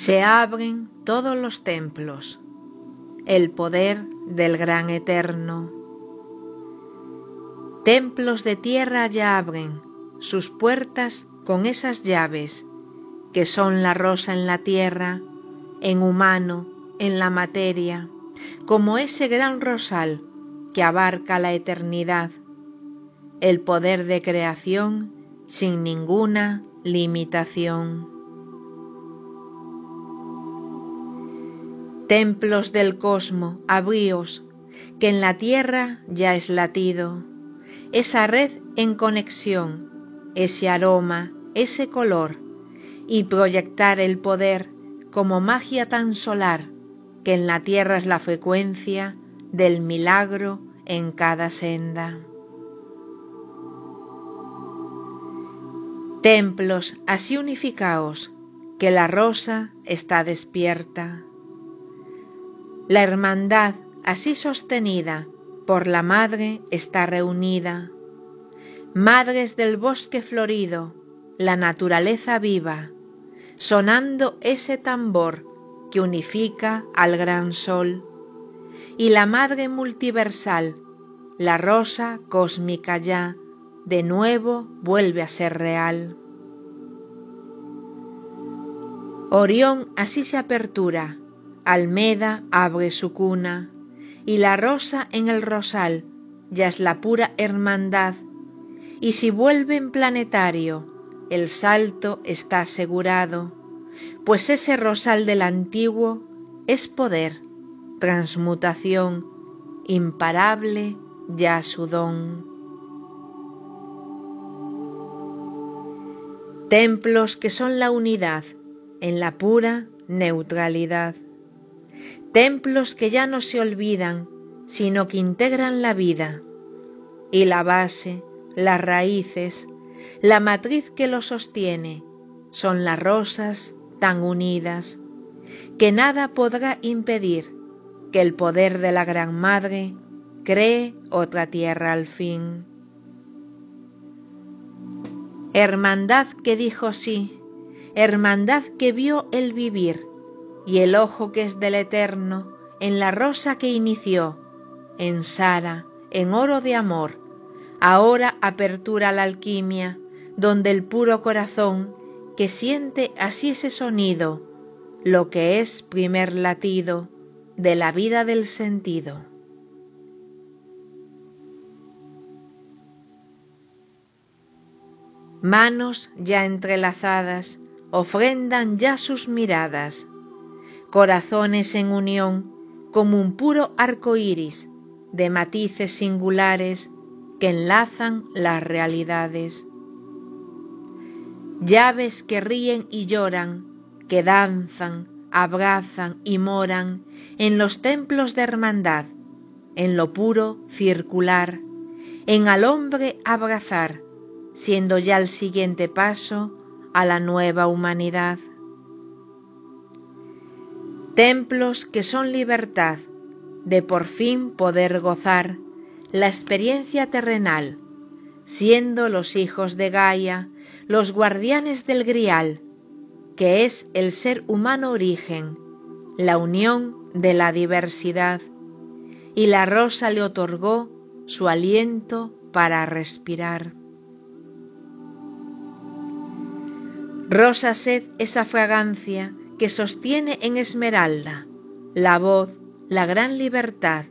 Se abren todos los templos, el poder del gran eterno. Templos de tierra ya abren sus puertas con esas llaves que son la rosa en la tierra, en humano, en la materia, como ese gran rosal que abarca la eternidad, el poder de creación sin ninguna limitación. Templos del cosmo, abríos, que en la tierra ya es latido, esa red en conexión, ese aroma, ese color, y proyectar el poder como magia tan solar que en la tierra es la frecuencia del milagro en cada senda. Templos así unificaos que la rosa está despierta. La hermandad así sostenida por la madre está reunida. Madres del bosque florido, la naturaleza viva, sonando ese tambor que unifica al gran sol, y la madre multiversal, la rosa cósmica ya, de nuevo vuelve a ser real. Orión así se apertura, Almeda abre su cuna, y la rosa en el rosal ya es la pura hermandad, y si vuelve en planetario, el salto está asegurado, pues ese rosal del antiguo es poder, transmutación, imparable ya su don. Templos que son la unidad en la pura neutralidad. Templos que ya no se olvidan, sino que integran la vida y la base, las raíces, la matriz que lo sostiene son las rosas tan unidas que nada podrá impedir que el poder de la Gran Madre cree otra tierra al fin. Hermandad que dijo sí, hermandad que vio el vivir y el ojo que es del eterno en la rosa que inició, en Sara, en oro de amor, ahora apertura la alquimia, donde el puro corazón que siente así ese sonido, lo que es primer latido de la vida del sentido. Manos ya entrelazadas ofrendan ya sus miradas, corazones en unión como un puro arco iris de matices singulares que enlazan las realidades llaves que ríen y lloran, que danzan, abrazan y moran en los templos de hermandad, en lo puro circular, en al hombre abrazar, siendo ya el siguiente paso a la nueva humanidad. Templos que son libertad, de por fin poder gozar la experiencia terrenal, siendo los hijos de Gaia los guardianes del grial, que es el ser humano origen, la unión de la diversidad, y la rosa le otorgó su aliento para respirar. Rosa sed esa fragancia que sostiene en esmeralda la voz, la gran libertad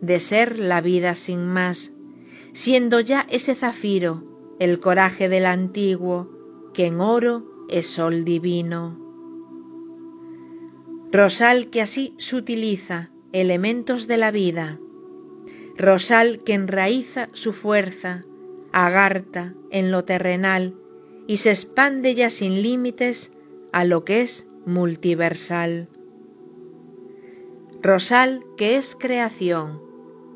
de ser la vida sin más, siendo ya ese zafiro el coraje del antiguo, que en oro es sol divino. Rosal que así sutiliza elementos de la vida, rosal que enraiza su fuerza, agarta en lo terrenal y se expande ya sin límites a lo que es multiversal. Rosal que es creación,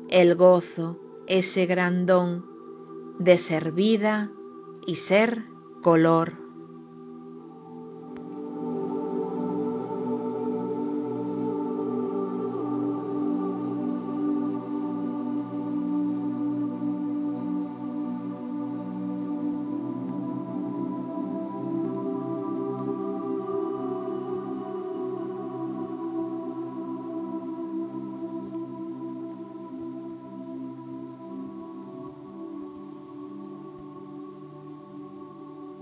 el gozo, ese grandón de ser vida y ser color.